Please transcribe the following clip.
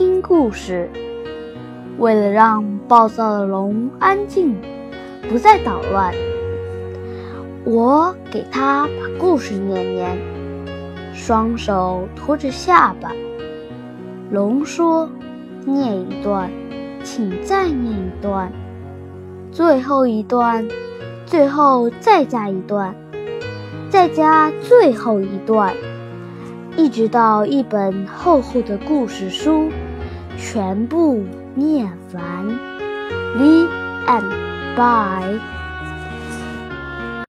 听故事。为了让暴躁的龙安静，不再捣乱，我给他把故事念念，双手托着下巴。龙说：“念一段，请再念一段，最后一段，最后再加一段，再加最后一段。”一直到一本厚厚的故事书全部念完，Live and b y